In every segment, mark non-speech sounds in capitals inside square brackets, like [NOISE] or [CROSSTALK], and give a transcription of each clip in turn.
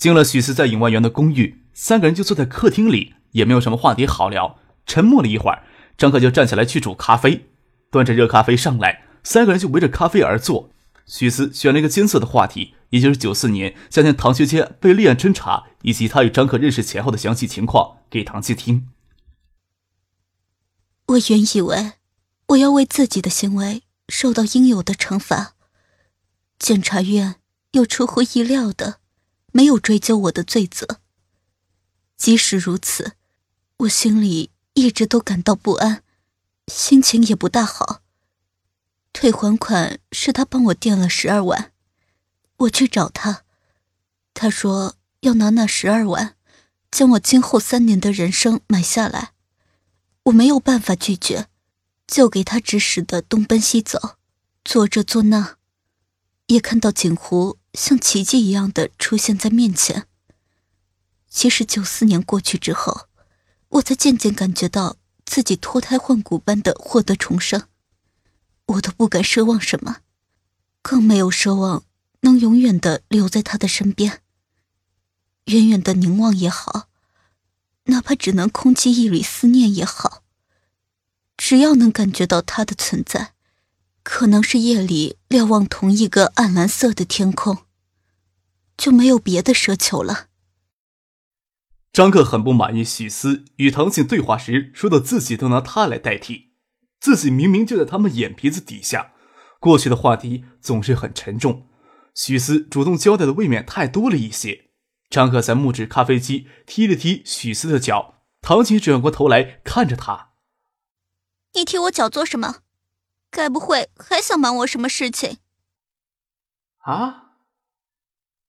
进了许思在影外园的公寓，三个人就坐在客厅里，也没有什么话题好聊。沉默了一会儿，张克就站起来去煮咖啡，端着热咖啡上来，三个人就围着咖啡而坐。许思选了一个艰涩的话题，也就是九四年夏天唐学谦被立案侦查，以及他与张克认识前后的详细情况，给唐七听。我原以为我要为自己的行为受到应有的惩罚，检察院又出乎意料的。没有追究我的罪责。即使如此，我心里一直都感到不安，心情也不大好。退还款是他帮我垫了十二万，我去找他，他说要拿那十二万，将我今后三年的人生买下来。我没有办法拒绝，就给他指使的东奔西走，做这做那，也看到锦湖。像奇迹一样的出现在面前。其实九四年过去之后，我才渐渐感觉到自己脱胎换骨般的获得重生。我都不敢奢望什么，更没有奢望能永远的留在他的身边。远远的凝望也好，哪怕只能空气一缕思念也好，只要能感觉到他的存在。可能是夜里瞭望同一个暗蓝色的天空，就没有别的奢求了。张克很不满意许思与唐静对话时说的自己都拿他来代替，自己明明就在他们眼皮子底下，过去的话题总是很沉重。许思主动交代的未免太多了一些。张克在木质咖啡机踢了踢许思的脚，唐静转过头来看着他：“你踢我脚做什么？”该不会还想瞒我什么事情？啊！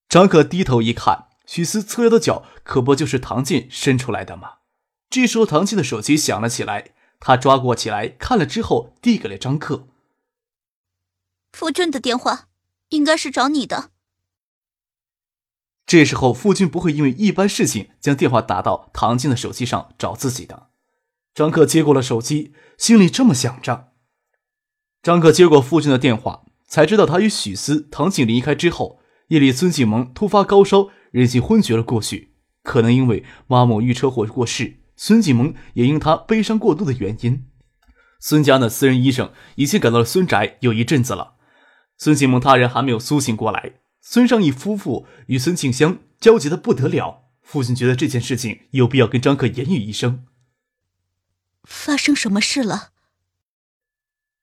张可低头一看，许思侧腰的脚可不就是唐静伸出来的吗？这时候，唐静的手机响了起来，他抓过起来看了之后，递给了张克。傅俊的电话，应该是找你的。这时候，傅俊不会因为一般事情将电话打到唐静的手机上找自己的。张克接过了手机，心里这么想着。张克接过父亲的电话，才知道他与许思、唐景离开之后，夜里孙景萌突发高烧，人竟昏厥了过去。可能因为妈某遇车祸过世，孙景萌也因他悲伤过度的原因。孙家的私人医生已经赶到了孙宅有一阵子了，孙景萌他人还没有苏醒过来。孙尚义夫妇与孙庆香焦急的不得了，父亲觉得这件事情有必要跟张克言语一声。发生什么事了？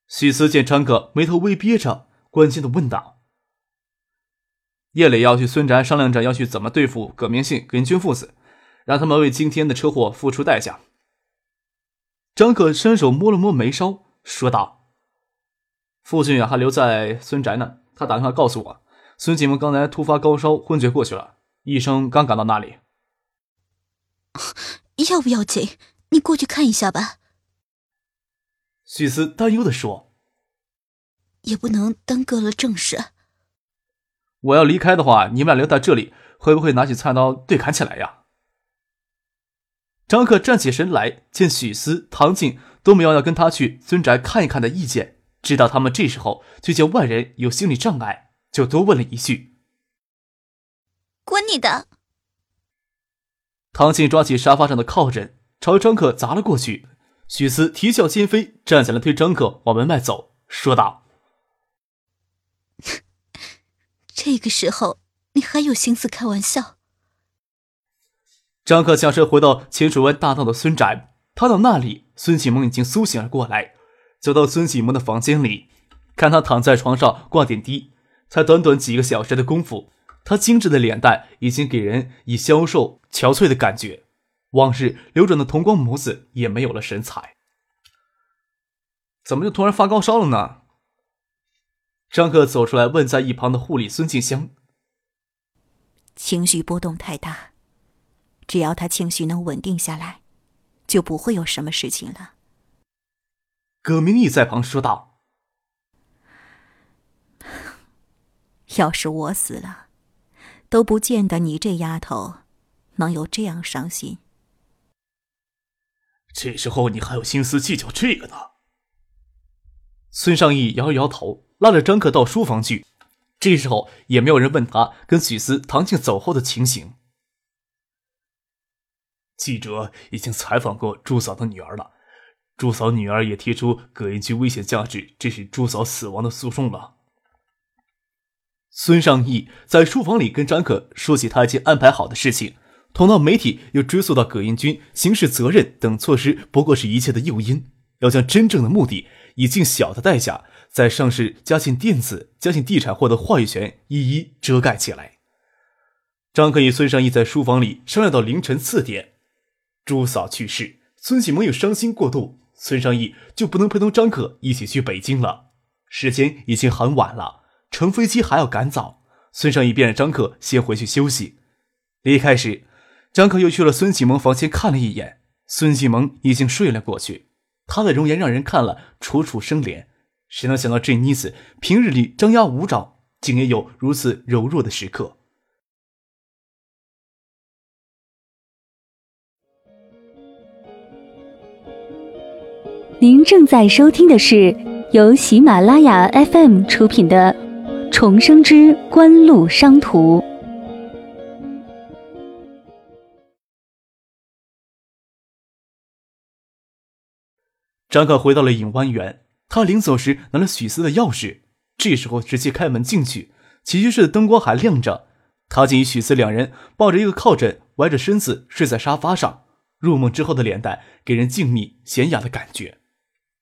许思见张克眉头微憋着，关心的问道：“叶磊要去孙宅商量着要去怎么对付葛明信、跟军父子，让他们为今天的车祸付出代价。”张可伸手摸了摸眉梢，说道：“父亲还留在孙宅呢，他打电话告诉我，孙锦萌刚才突发高烧昏厥过去了，医生刚赶到那里。[LAUGHS] 要不要紧？你过去看一下吧。”许思担忧的说：“也不能耽搁了正事。我要离开的话，你们俩留在这里，会不会拿起菜刀对砍起来呀？”张克站起身来，见许思、唐静都没有要跟他去孙宅看一看的意见，知道他们这时候去见外人有心理障碍，就多问了一句：“滚你的！”唐静抓起沙发上的靠枕，朝张克砸了过去。许思啼笑皆非，站起来推张克往门外走，说道：“这个时候你还有心思开玩笑？”张克下车回到浅水湾大道的孙宅，他到那里，孙启萌已经苏醒了过来，走到孙启萌的房间里，看他躺在床上挂点滴，才短短几个小时的功夫，他精致的脸蛋已经给人以消瘦憔悴的感觉。往日流转的瞳光眸子也没有了神采，怎么就突然发高烧了呢？张克走出来问在一旁的护理孙静香：“情绪波动太大，只要他情绪能稳定下来，就不会有什么事情了。葛明义在旁说道：“要是我死了，都不见得你这丫头能有这样伤心。这时候你还有心思计较这个呢？”孙尚义摇了摇头，拉着张克到书房去。这时候也没有人问他跟许思、唐静走后的情形。记者已经采访过朱嫂的女儿了，朱嫂女儿也提出葛云军危险驾驶致使朱嫂死亡的诉讼了。孙尚义在书房里跟张可说起他已经安排好的事情，同到媒体又追溯到葛英军刑事责任等措施，不过是一切的诱因，要将真正的目的以尽小的代价。在上市嘉信电子、嘉信地产获得话语权，一一遮盖起来。张克与孙尚义在书房里商量到凌晨四点。朱嫂去世，孙启萌又伤心过度，孙尚义就不能陪同张克一起去北京了。时间已经很晚了，乘飞机还要赶早。孙尚义便让张克先回去休息。离开时，张克又去了孙启萌房间看了一眼，孙启萌已经睡了过去。他的容颜让人看了楚楚生怜。谁能想到这妮子平日里张牙舞爪，竟也有如此柔弱的时刻？您正在收听的是由喜马拉雅 FM 出品的《重生之官路商途》。张克回到了影湾园。他临走时拿了许思的钥匙，这时候直接开门进去，起居室的灯光还亮着。他竟与许思两人抱着一个靠枕，歪着身子睡在沙发上。入梦之后的脸蛋给人静谧娴雅的感觉。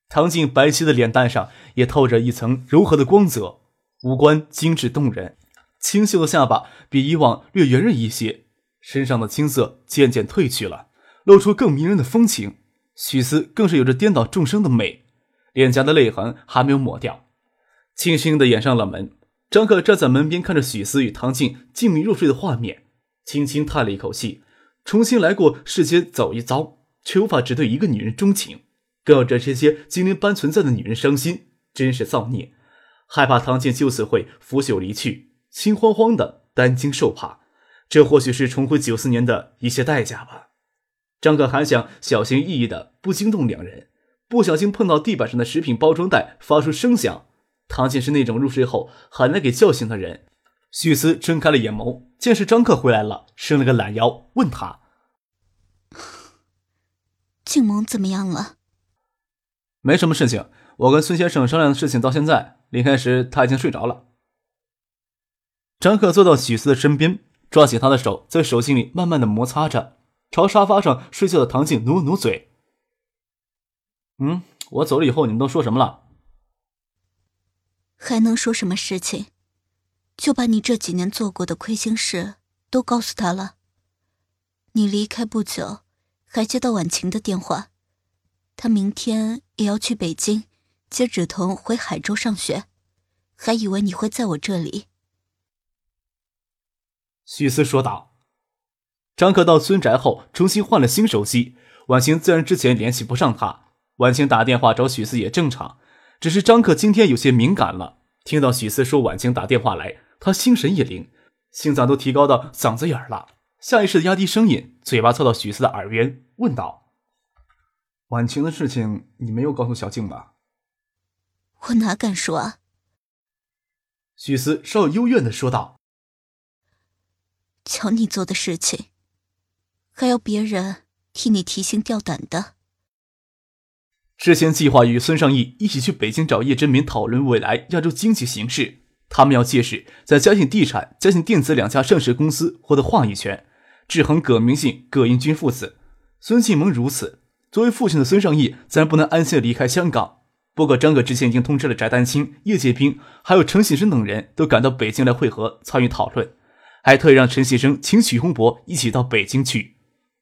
唐静白皙的脸蛋上也透着一层柔和的光泽，五官精致动人，清秀的下巴比以往略圆润一些，身上的青涩渐渐褪去了，露出更迷人的风情。许思更是有着颠倒众生的美。脸颊的泪痕还没有抹掉，轻轻的掩上了门。张克站在门边，看着许思与唐静静谧入睡的画面，轻轻叹了一口气。重新来过世间走一遭，却无法只对一个女人钟情，更要这些精灵般存在的女人伤心，真是造孽。害怕唐静就此会腐朽离去，心慌慌的，担惊受怕。这或许是重回九四年的一些代价吧。张可还想小心翼翼的，不惊动两人。不小心碰到地板上的食品包装袋，发出声响。唐静是那种入睡后很难给叫醒的人。许思睁开了眼眸，见是张克回来了，伸了个懒腰，问他：“静萌怎么样了？”“没什么事情，我跟孙先生商量的事情，到现在离开时他已经睡着了。”张克坐到许思的身边，抓起他的手，在手心里慢慢的摩擦着，朝沙发上睡觉的唐静努了努嘴。嗯，我走了以后，你们都说什么了？还能说什么事情？就把你这几年做过的亏心事都告诉他了。你离开不久，还接到婉晴的电话，她明天也要去北京接芷彤回海州上学，还以为你会在我这里。许思说道。张克到孙宅后，重新换了新手机，婉晴自然之前联系不上他。婉晴打电话找许思也正常，只是张克今天有些敏感了。听到许思说婉晴打电话来，他心神一灵，心脏都提高到嗓子眼儿了，下意识的压低声音，嘴巴凑到许思的耳边问道：“婉晴的事情你没有告诉小静吧？”“我哪敢说啊！”许思稍有幽怨的说道：“瞧你做的事情，还要别人替你提心吊胆的。”之前计划与孙尚义一起去北京找叶真民讨论未来亚洲经济形势，他们要借势在嘉信地产、嘉信电子两家上市公司获得话语权，制衡葛明信、葛英军父子。孙庆萌如此，作为父亲的孙尚义自然不能安心的离开香港。不过张可之前已经通知了翟丹青、叶剑兵，还有陈喜生等人都赶到北京来会合参与讨论，还特意让陈喜生请许洪博一起到北京去。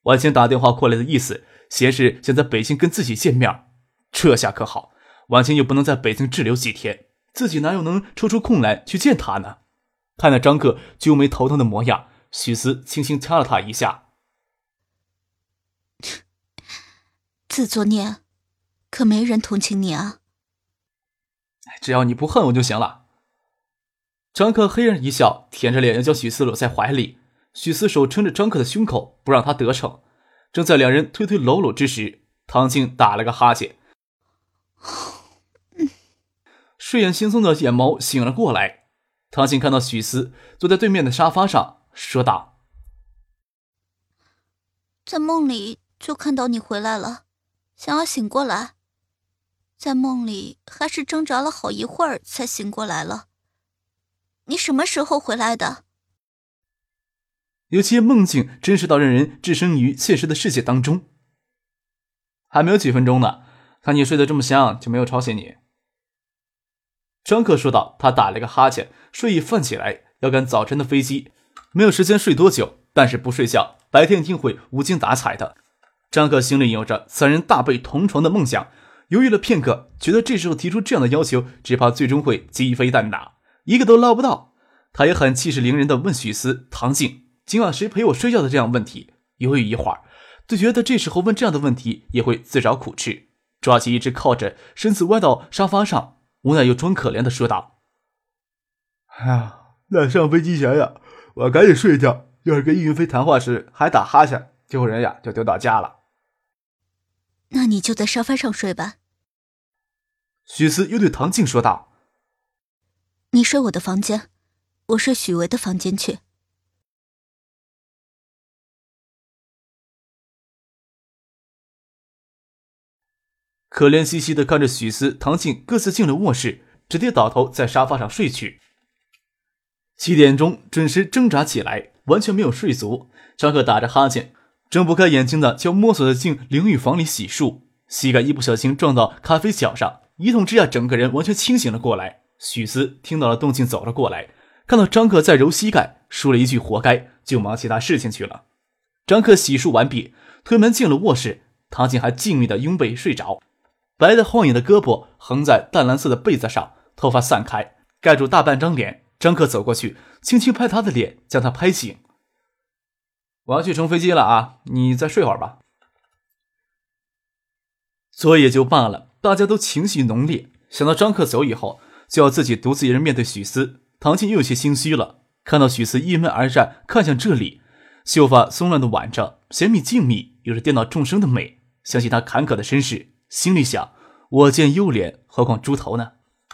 晚清打电话过来的意思，先是想在北京跟自己见面。这下可好，婉清又不能在北京滞留几天，自己哪有能抽出空来去见他呢？看那张克揪眉头疼的模样，许思轻轻掐了他一下：“ [SNIFFS] 自作孽，可没人同情你啊。只要你不恨我就行了。张克嘿然一笑，舔着脸要将许思搂在怀里。许思手撑着张克的胸口，不让他得逞。正在两人推推搂搂之时，唐静打了个哈欠，睡眼惺忪的眼眸醒了过来。唐静看到许思坐在对面的沙发上，说道：“在梦里就看到你回来了，想要醒过来。”在梦里还是挣扎了好一会儿才醒过来了。你什么时候回来的？有些梦境真实到让人置身于现实的世界当中。还没有几分钟呢，看你睡得这么香，就没有吵醒你。张克说道。他打了个哈欠，睡意泛起来，要赶早晨的飞机，没有时间睡多久，但是不睡觉，白天一定会无精打采的。张克心里有着三人大被同床的梦想。犹豫了片刻，觉得这时候提出这样的要求，只怕最终会鸡飞蛋打，一个都捞不到。他也很气势凌人的问许思、唐静：“今晚谁陪我睡觉的？”这样问题，犹豫一会儿，就觉得这时候问这样的问题也会自找苦吃，抓起一只靠着身子歪到沙发上，无奈又装可怜的说道：“哎呀，那上飞机前呀，我赶紧睡觉。要是跟易云飞谈话时还打哈欠，丢人呀，就丢到家了。”那你就在沙发上睡吧。许思又对唐静说道：“你睡我的房间，我睡许巍的房间去。”可怜兮兮的看着许思、唐静各自进了卧室，直接倒头在沙发上睡去。七点钟准时挣扎起来，完全没有睡足。张克打着哈欠。睁不开眼睛的，就摸索着进淋浴房里洗漱，膝盖一不小心撞到咖啡角上，一痛之下，整个人完全清醒了过来。许思听到了动静，走了过来，看到张克在揉膝盖，说了一句“活该”，就忙其他事情去了。张克洗漱完毕，推门进了卧室，唐静还静谧的拥被睡着，白的晃眼的胳膊横在淡蓝色的被子上，头发散开，盖住大半张脸。张克走过去，轻轻拍他的脸，将他拍醒。我要去乘飞机了啊！你再睡会儿吧。所以也就罢了，大家都情绪浓烈。想到张克走以后就要自己独自一人面对许思，唐静又有些心虚了。看到许思依门而站，看向这里，秀发松乱的挽着，显米静谧，有着电脑众生的美。想起他坎坷的身世，心里想：我见右脸，何况猪头呢？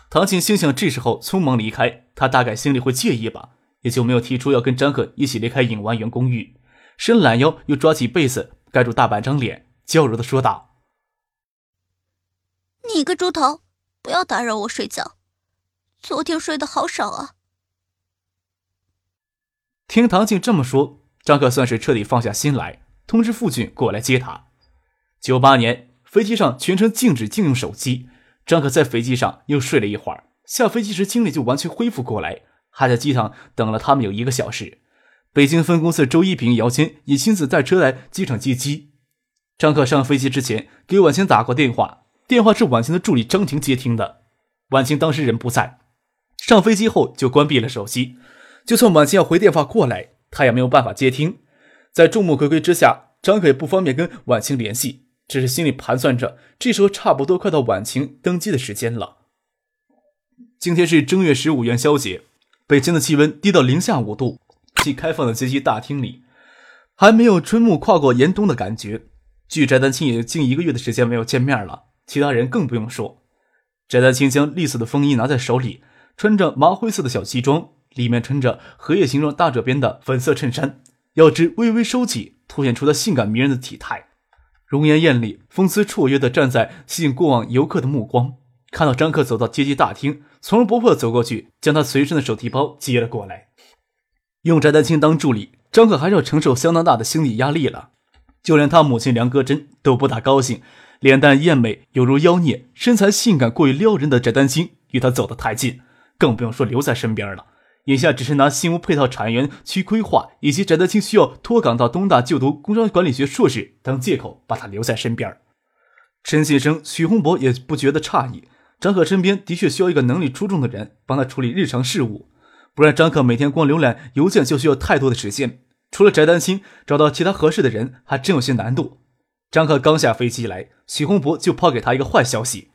唐静心想，这时候匆忙离开，他大概心里会介意吧，也就没有提出要跟张克一起离开影湾园公寓。伸懒腰，又抓起被子盖住大半张脸，娇柔的说道：“你个猪头，不要打扰我睡觉，昨天睡得好少啊。”听唐静这么说，张克算是彻底放下心来，通知父亲过来接他。九八年飞机上全程禁止禁用手机，张可在飞机上又睡了一会儿，下飞机时精力就完全恢复过来，还在机场等了他们有一个小时。北京分公司周一平、姚谦也亲自带车来机场接机。张克上飞机之前给婉清打过电话，电话是婉清的助理张婷接听的。婉清当时人不在，上飞机后就关闭了手机。就算婉清要回电话过来，他也没有办法接听。在众目睽睽之下，张可也不方便跟婉清联系，只是心里盘算着，这时候差不多快到晚晴登机的时间了。今天是正月十五元宵节，北京的气温低到零下五度。既开放的接机大厅里，还没有春暮跨过严冬的感觉。距翟丹青也近一个月的时间没有见面了，其他人更不用说。翟丹青将栗色的风衣拿在手里，穿着麻灰色的小西装，里面穿着荷叶形状大褶边的粉色衬衫，腰肢微微收起，凸显出他性感迷人的体态，容颜艳丽，风姿绰约的站在吸引过往游客的目光。看到张克走到接机大厅，从容不迫走过去，将他随身的手提包接了过来。用翟丹青当助理，张克还是要承受相当大的心理压力了。就连他母亲梁歌珍都不大高兴，脸蛋艳美，犹如妖孽，身材性感，过于撩人的翟丹青与他走得太近，更不用说留在身边了。眼下只是拿新屋配套产业园区规划，以及翟丹青需要脱岗到东大就读工商管理学硕士当借口，把他留在身边。陈先生、许洪博也不觉得诧异，张可身边的确需要一个能力出众的人帮他处理日常事务。不然，张克每天光浏览邮件就需要太多的时间。除了翟丹青，找到其他合适的人还真有些难度。张克刚下飞机来，许洪博就抛给他一个坏消息：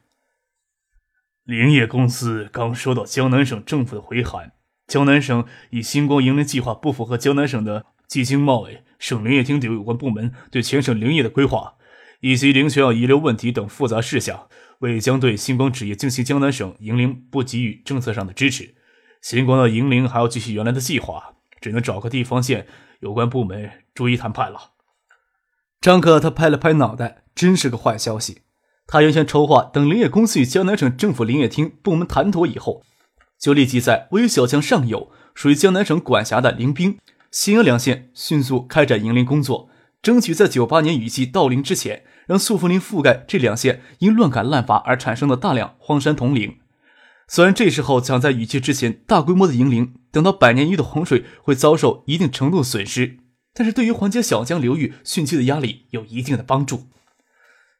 林业公司刚收到江南省政府的回函，江南省以星光营林计划不符合江南省的基经贸委、省林业厅等有关部门对全省林业的规划，以及林权要遗留问题等复杂事项，为将对星光纸业进行江南省营林不给予政策上的支持。星光的营林还要继续原来的计划，只能找个地方县有关部门逐一谈判了。张克他拍了拍脑袋，真是个坏消息。他原先筹划等林业公司与江南省政府林业厅部门谈妥以后，就立即在位于小江上游、属于江南省管辖的临滨、新安两县迅速开展营林工作，争取在九八年雨季到临之前，让塑封林覆盖这两县因乱砍滥伐而产生的大量荒山铜林。虽然这时候抢在雨季之前大规模的营林，等到百年一遇的洪水会遭受一定程度损失，但是对于缓解小江流域汛期的压力有一定的帮助。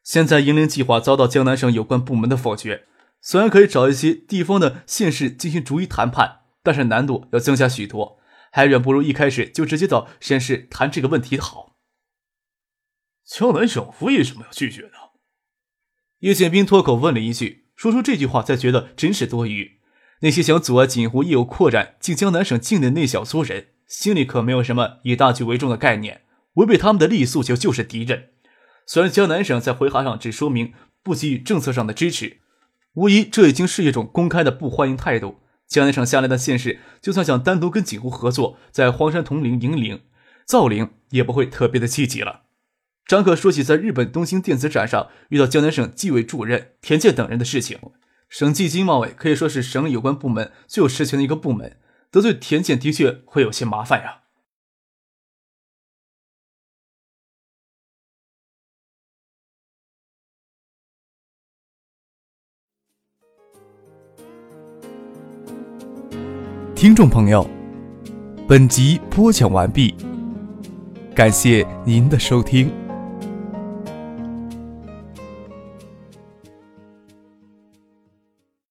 现在营林计划遭到江南省有关部门的否决，虽然可以找一些地方的县市进行逐一谈判，但是难度要增加许多，还远不如一开始就直接到县市谈这个问题好。江南省为什么要拒绝呢？叶剑兵脱口问了一句，说出这句话才觉得真是多余。那些想阻碍锦湖业务扩展进江南省境内那小撮人，心里可没有什么以大局为重的概念，违背他们的利益诉求就是敌人。虽然江南省在回函上只说明不给予政策上的支持，无疑这已经是一种公开的不欢迎态度。江南省下来的县市，就算想单独跟锦湖合作，在荒山铜陵营领造林，也不会特别的积极了。张可说起在日本东京电子展上遇到江南省纪委主任田健等人的事情，省纪经贸委可以说是省有关部门最有实权的一个部门，得罪田健的确会有些麻烦呀。听众朋友，本集播讲完毕，感谢您的收听。